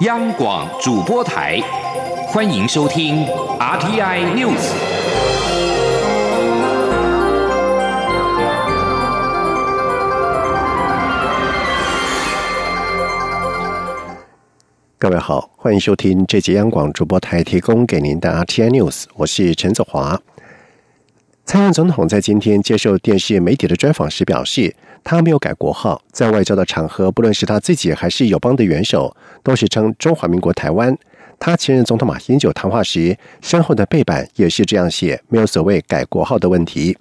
央广主播台，欢迎收听 RTI News。各位好，欢迎收听这节央广主播台提供给您的 RTI News，我是陈子华。蔡英文总统在今天接受电视媒体的专访时表示，他没有改国号，在外交的场合，不论是他自己还是友邦的元首，都是称中华民国台湾。他前任总统马英九谈话时，身后的背板也是这样写，没有所谓改国号的问题。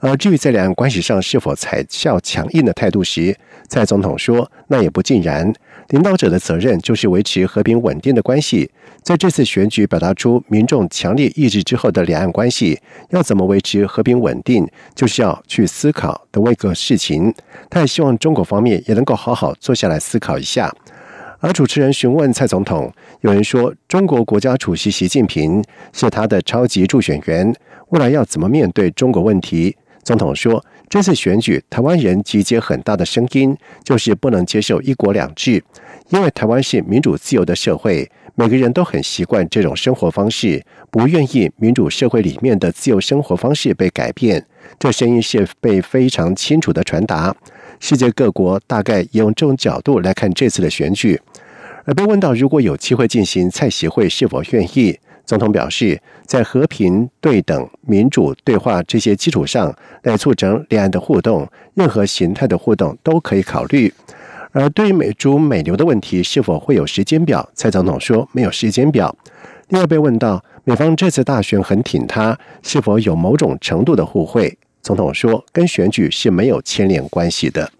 而至于在两岸关系上是否采效强硬的态度时，蔡总统说，那也不尽然。领导者的责任就是维持和平稳定的关系。在这次选举表达出民众强烈意志之后的两岸关系，要怎么维持和平稳定，就是要去思考的一个事情。他也希望中国方面也能够好好坐下来思考一下。而主持人询问蔡总统，有人说中国国家主席习近平是他的超级助选员，未来要怎么面对中国问题？总统说。这次选举，台湾人集结很大的声音，就是不能接受一国两制，因为台湾是民主自由的社会，每个人都很习惯这种生活方式，不愿意民主社会里面的自由生活方式被改变。这声音是被非常清楚的传达。世界各国大概也用这种角度来看这次的选举。而被问到如果有机会进行蔡协会，是否愿意？总统表示，在和平、对等、民主对话这些基础上来促成两岸的互动，任何形态的互动都可以考虑。而对于美猪美牛的问题，是否会有时间表？蔡总统说没有时间表。另外被问到美方这次大选很挺他，是否有某种程度的互惠？总统说跟选举是没有牵连关系的。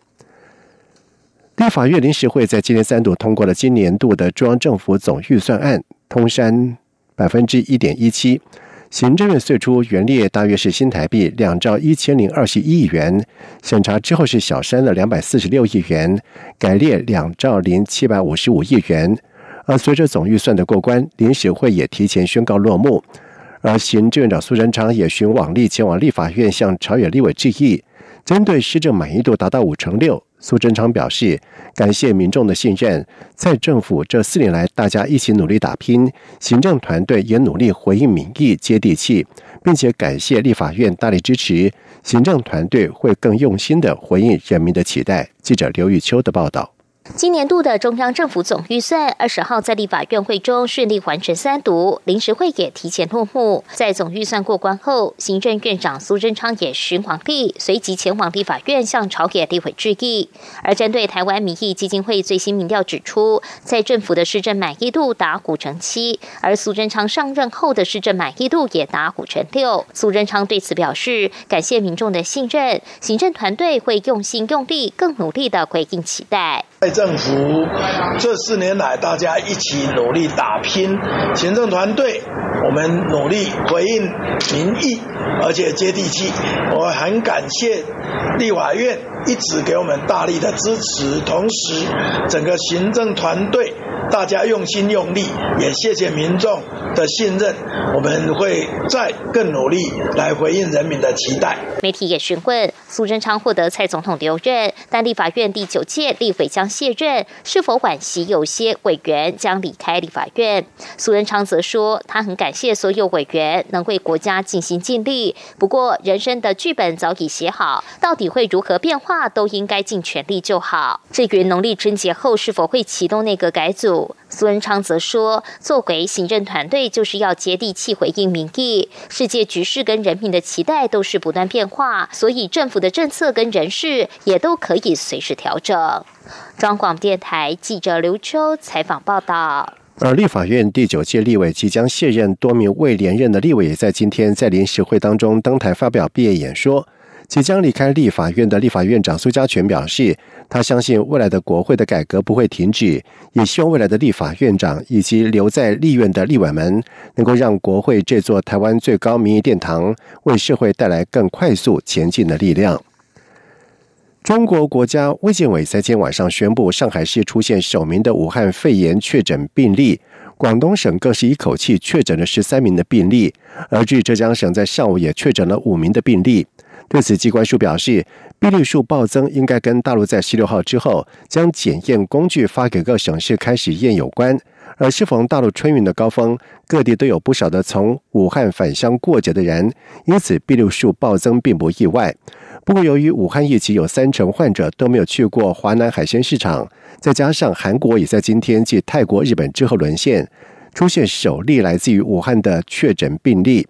立法院临时会在今年三度通过了今年度的中央政府总预算案，通山。百分之一点一七，行政院最初原列大约是新台币两兆一千零二十一亿元，审查之后是小删了两百四十六亿元，改列两兆零七百五十五亿元。而随着总预算的过关，临时会也提前宣告落幕。而行政院长苏贞昌也循往例前往立法院向朝野立委致意，针对施政满意度达到五成六。苏贞昌表示，感谢民众的信任，在政府这四年来，大家一起努力打拼，行政团队也努力回应民意，接地气，并且感谢立法院大力支持，行政团队会更用心的回应人民的期待。记者刘玉秋的报道。今年度的中央政府总预算，二十号在立法院会中顺利完成三读，临时会也提前落幕。在总预算过关后，行政院长苏贞昌也巡皇帝，随即前往立法院向朝野立委致意。而针对台湾民意基金会最新民调指出，在政府的施政满意度达五成七，而苏贞昌上任后的施政满意度也达五成六。苏贞昌对此表示，感谢民众的信任，行政团队会用心用力，更努力的回应期待。政府这四年来，大家一起努力打拼，行政团队我们努力回应民意，而且接地气。我很感谢立法院一直给我们大力的支持，同时整个行政团队大家用心用力，也谢谢民众的信任。我们会再更努力来回应人民的期待。媒体也询问苏贞昌获得蔡总统留任，但立法院第九届立委将。卸任是否惋惜？有些委员将离开立法院。苏贞昌则说，他很感谢所有委员能为国家尽心尽力。不过，人生的剧本早已写好，到底会如何变化，都应该尽全力就好。至于农历春节后是否会启动内阁改组，苏仁昌则说，作为行政团队，就是要接地气回应民意。世界局势跟人民的期待都是不断变化，所以政府的政策跟人事也都可以随时调整。中广电台记者刘秋采访报道。而立法院第九届立委即将卸任，多名未连任的立委也在今天在临时会当中登台发表毕业演说。即将离开立法院的立法院长苏家全表示，他相信未来的国会的改革不会停止，也希望未来的立法院长以及留在立院的立委们，能够让国会这座台湾最高民意殿堂，为社会带来更快速前进的力量。中国国家卫健委在今天晚上宣布，上海市出现首名的武汉肺炎确诊病例，广东省更是一口气确诊了十三名的病例，而据浙江省在上午也确诊了五名的病例。对此，机关署表示，病例数暴增应该跟大陆在十六号之后将检验工具发给各省市开始验有关。而适逢大陆春运的高峰，各地都有不少的从武汉返乡过节的人，因此病例数暴增并不意外。不过，由于武汉疫情有三成患者都没有去过华南海鲜市场，再加上韩国也在今天继泰国、日本之后沦陷，出现首例来自于武汉的确诊病例，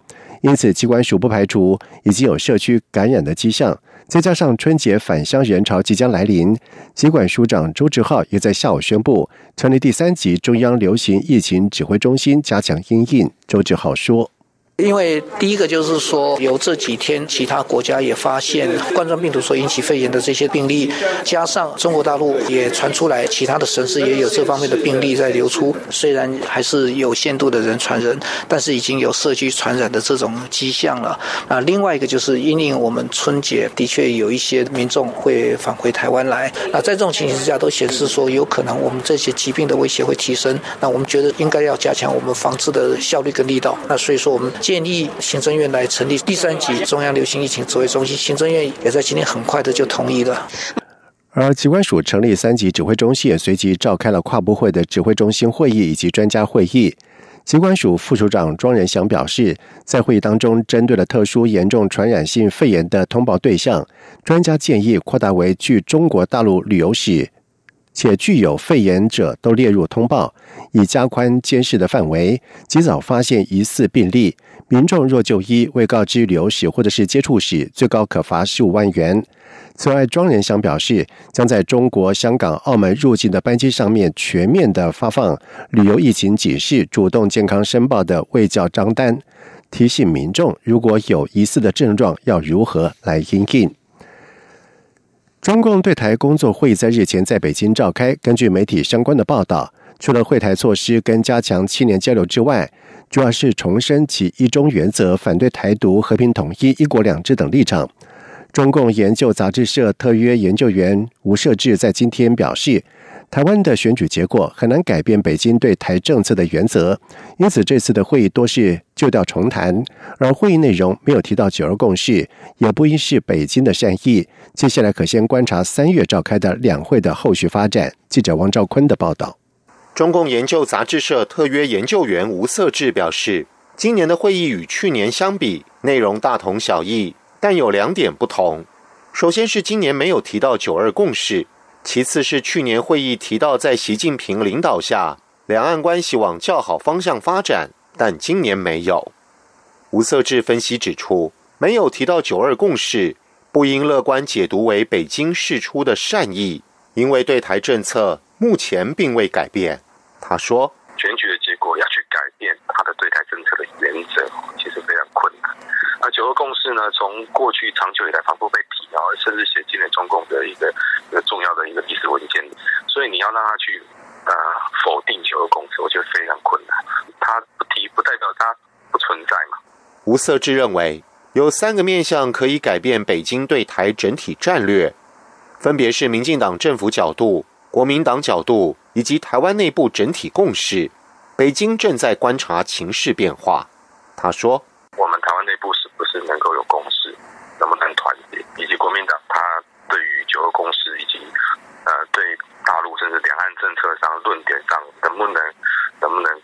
因此机关署不排除已经有社区感染的迹象。再加上春节返乡人潮即将来临，疾管署长周志浩也在下午宣布成立第三级中央流行疫情指挥中心，加强应应。周志浩说。因为第一个就是说，有这几天其他国家也发现冠状病毒所引起肺炎的这些病例，加上中国大陆也传出来，其他的城市也有这方面的病例在流出。虽然还是有限度的人传人，但是已经有社区传染的这种迹象了。那，另外一个就是因应我们春节的确有一些民众会返回台湾来。那在这种情形之下，都显示说有可能我们这些疾病的威胁会提升。那我们觉得应该要加强我们防治的效率跟力道。那所以说我们。建议行政院来成立第三级中央流行疫情指挥中心，行政院也在今天很快的就同意了。而机关署成立三级指挥中心，也随即召开了跨部会的指挥中心会议以及专家会议。机关署副署长庄仁祥表示，在会议当中，针对了特殊严重传染性肺炎的通报对象，专家建议扩大为具中国大陆旅游史。且具有肺炎者都列入通报，以加宽监视的范围，及早发现疑似病例。民众若就医未告知旅游史或者是接触史，最高可罚十五万元。此外，庄仁祥表示，将在中国香港、澳门入境的班机上面全面的发放旅游疫情警示、主动健康申报的卫教章单，提醒民众如果有疑似的症状，要如何来应应。中共对台工作会议在日前在北京召开。根据媒体相关的报道，除了会台措施跟加强青年交流之外，主要是重申其一中原则，反对台独、和平统一、一国两制等立场。中共研究杂志社特约研究员吴社志在今天表示。台湾的选举结果很难改变北京对台政策的原则，因此这次的会议多是旧调重弹，而会议内容没有提到九二共识，也不应是北京的善意。接下来可先观察三月召开的两会的后续发展。记者王兆坤的报道。中共研究杂志社特约研究员吴色志表示，今年的会议与去年相比，内容大同小异，但有两点不同。首先是今年没有提到九二共识。其次是去年会议提到，在习近平领导下，两岸关系往较好方向发展，但今年没有。吴色志分析指出，没有提到九二共识，不应乐观解读为北京释出的善意，因为对台政策目前并未改变。他说，选举的结果要去改变他的对台政策的原则，其实非常困难。那九二共识呢？从过去长久以来反复被提到，甚至写进了中共的一个。一个重要的一个历史文件，所以你要让他去呃否定九二共识，我觉得非常困难。他不存在嘛？吴色志认为有三个面向可以改变北京对台整体战略，分别是民进党政府角度、国民党角度以及台湾内部整体共识。北京正在观察情势变化。他说：“我们台湾内部是不是能够有共识，能不能团结，以及国民党他。”对于九二共识以及呃对大陆甚至两岸政策上论点上能不能能不能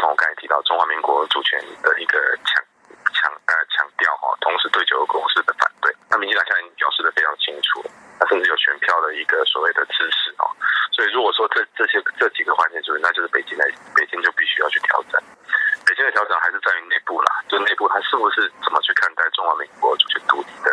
更如同刚才提到中华民国主权的一个强强呃强调哈，同时对九二共识的反对，那民进党现在表示的非常清楚，那甚至有选票的一个所谓的支持哦，所以如果说这这些这几个环节就是那就是北京来北京就必须要去调整，北京的调整还是在于内部啦，就内部他是不是怎么去看待中华民国主权独立的。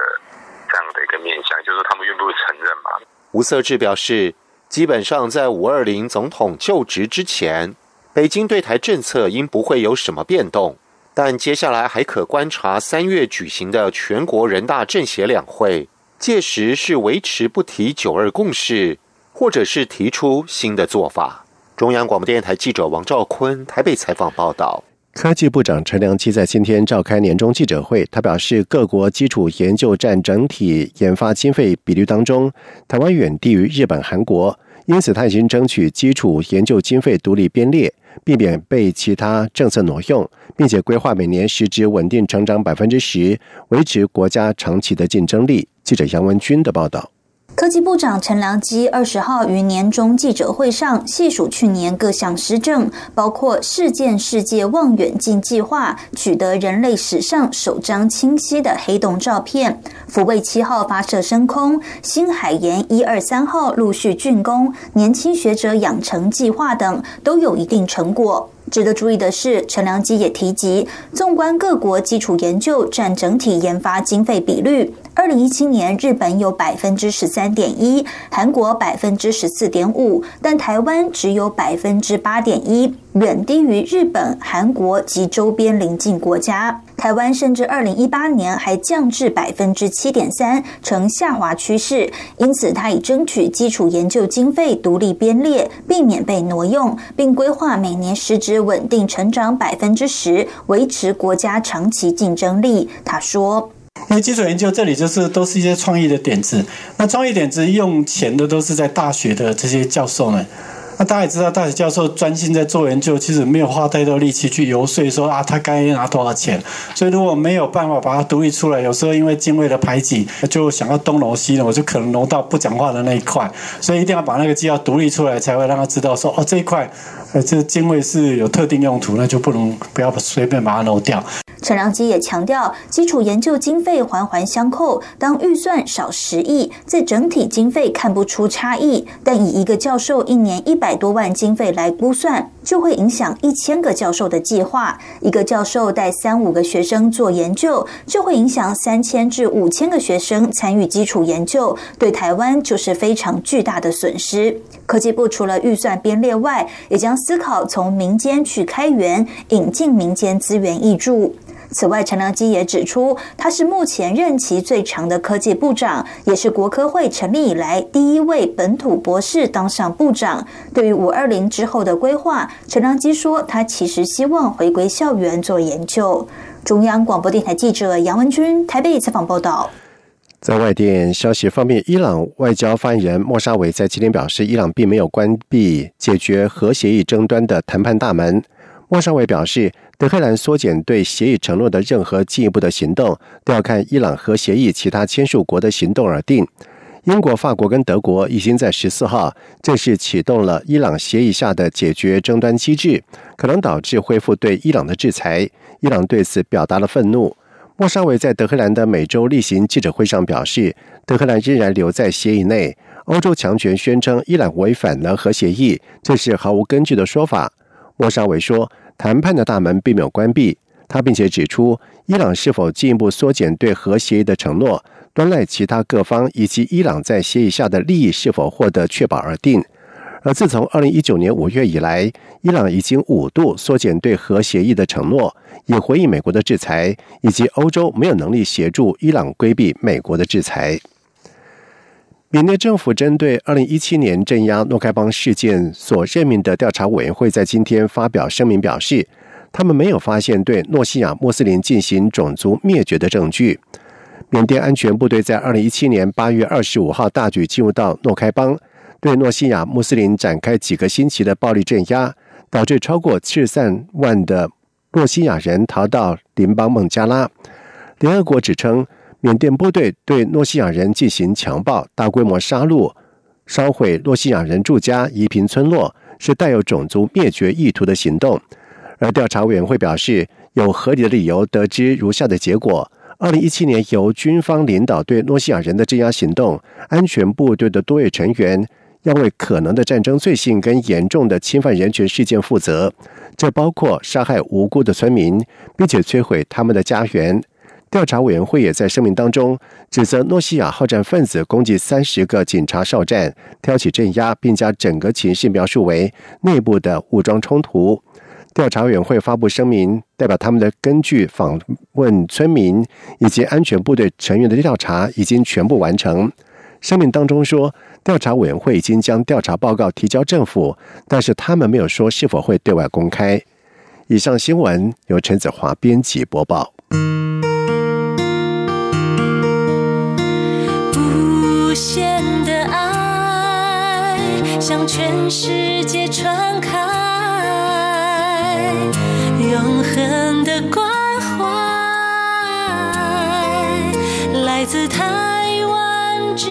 这样的一个面向，就是他们愿不愿意承认嘛？吴色志表示，基本上在五二零总统就职之前，北京对台政策应不会有什么变动。但接下来还可观察三月举行的全国人大政协两会，届时是维持不提九二共识，或者是提出新的做法。中央广播电台记者王兆坤台北采访报道。科技部长陈良基在今天召开年终记者会，他表示，各国基础研究占整体研发经费比率当中，台湾远低于日本、韩国，因此他已经争取基础研究经费独立编列，避免被其他政策挪用，并且规划每年实质稳定成长百分之十，维持国家长期的竞争力。记者杨文军的报道。科技部长陈良基二十号于年终记者会上细数去年各项施政，包括事件世界望远镜计划取得人类史上首张清晰的黑洞照片，福卫七号发射升空，新海岩一二三号陆续竣工，年轻学者养成计划等都有一定成果。值得注意的是，陈良基也提及，纵观各国基础研究占整体研发经费比率，二零一七年日本有百分之十三点一，韩国百分之十四点五，但台湾只有百分之八点一。远低于日本、韩国及周边邻近国家。台湾甚至二零一八年还降至百分之七点三，呈下滑趋势。因此，他已争取基础研究经费独立编列，避免被挪用，并规划每年实质稳定成长百分之十，维持国家长期竞争力。他说：“因为基础研究这里就是都是一些创意的点子，那创意点子用钱的都是在大学的这些教授们。”那大家也知道，大学教授专心在做研究，其实没有花太多力气去游说说啊，他该拿多少钱。所以如果没有办法把它独立出来，有时候因为经费的排挤，就想要东挪西挪，就可能挪到不讲话的那一块。所以一定要把那个资料独立出来，才会让他知道说，哦，这一块，呃，这经费是有特定用途，那就不能不要随便把它漏掉。陈良基也强调，基础研究经费环环相扣。当预算少十亿，在整体经费看不出差异，但以一个教授一年一百多万经费来估算，就会影响一千个教授的计划。一个教授带三五个学生做研究，就会影响三千至五千个学生参与基础研究，对台湾就是非常巨大的损失。科技部除了预算编列外，也将思考从民间去开源，引进民间资源挹注。此外，陈良基也指出，他是目前任期最长的科技部长，也是国科会成立以来第一位本土博士当上部长。对于五二零之后的规划，陈良基说，他其实希望回归校园做研究。中央广播电台记者杨文君台北采访报道。在外电消息方面，伊朗外交发言人莫沙维在今天表示，伊朗并没有关闭解决核协议争端的谈判大门。莫沙维表示。德黑兰缩减对协议承诺的任何进一步的行动，都要看伊朗核协议其他签署国的行动而定。英国、法国跟德国已经在十四号正式启动了伊朗协议下的解决争端机制，可能导致恢复对伊朗的制裁。伊朗对此表达了愤怒。莫沙维在德黑兰的每周例行记者会上表示，德黑兰仍然留在协议内。欧洲强权宣称伊朗违反了核协议，这是毫无根据的说法。莫沙维说。谈判的大门并没有关闭，他并且指出，伊朗是否进一步缩减对核协议的承诺，端赖其他各方以及伊朗在协议下的利益是否获得确保而定。而自从二零一九年五月以来，伊朗已经五度缩减对核协议的承诺，也回应美国的制裁以及欧洲没有能力协助伊朗规避美国的制裁。缅甸政府针对二零一七年镇压诺开邦事件所任命的调查委员会在今天发表声明，表示他们没有发现对诺西亚穆斯林进行种族灭绝的证据。缅甸安全部队在二零一七年八月二十五号大举进入到诺开邦，对诺西亚穆斯林展开几个星期的暴力镇压，导致超过七十三万的诺西亚人逃到邻邦孟加拉。联合国指称。缅甸部队对诺西亚人进行强暴、大规模杀戮、烧毁诺西亚人住家、夷平村落，是带有种族灭绝意图的行动。而调查委员会表示，有合理的理由得知如下的结果：二零一七年由军方领导对诺西亚人的镇压行动，安全部队的多位成员要为可能的战争罪行跟严重的侵犯人权事件负责，这包括杀害无辜的村民，并且摧毁他们的家园。调查委员会也在声明当中指责诺西亚好战分子攻击三十个警察哨站，挑起镇压，并将整个情势描述为内部的武装冲突。调查委员会发布声明，代表他们的根据访问村民以及安全部队成员的调查已经全部完成。声明当中说，调查委员会已经将调查报告提交政府，但是他们没有说是否会对外公开。以上新闻由陈子华编辑播报。无限的爱向全世界传开，永恒的关怀。来自他。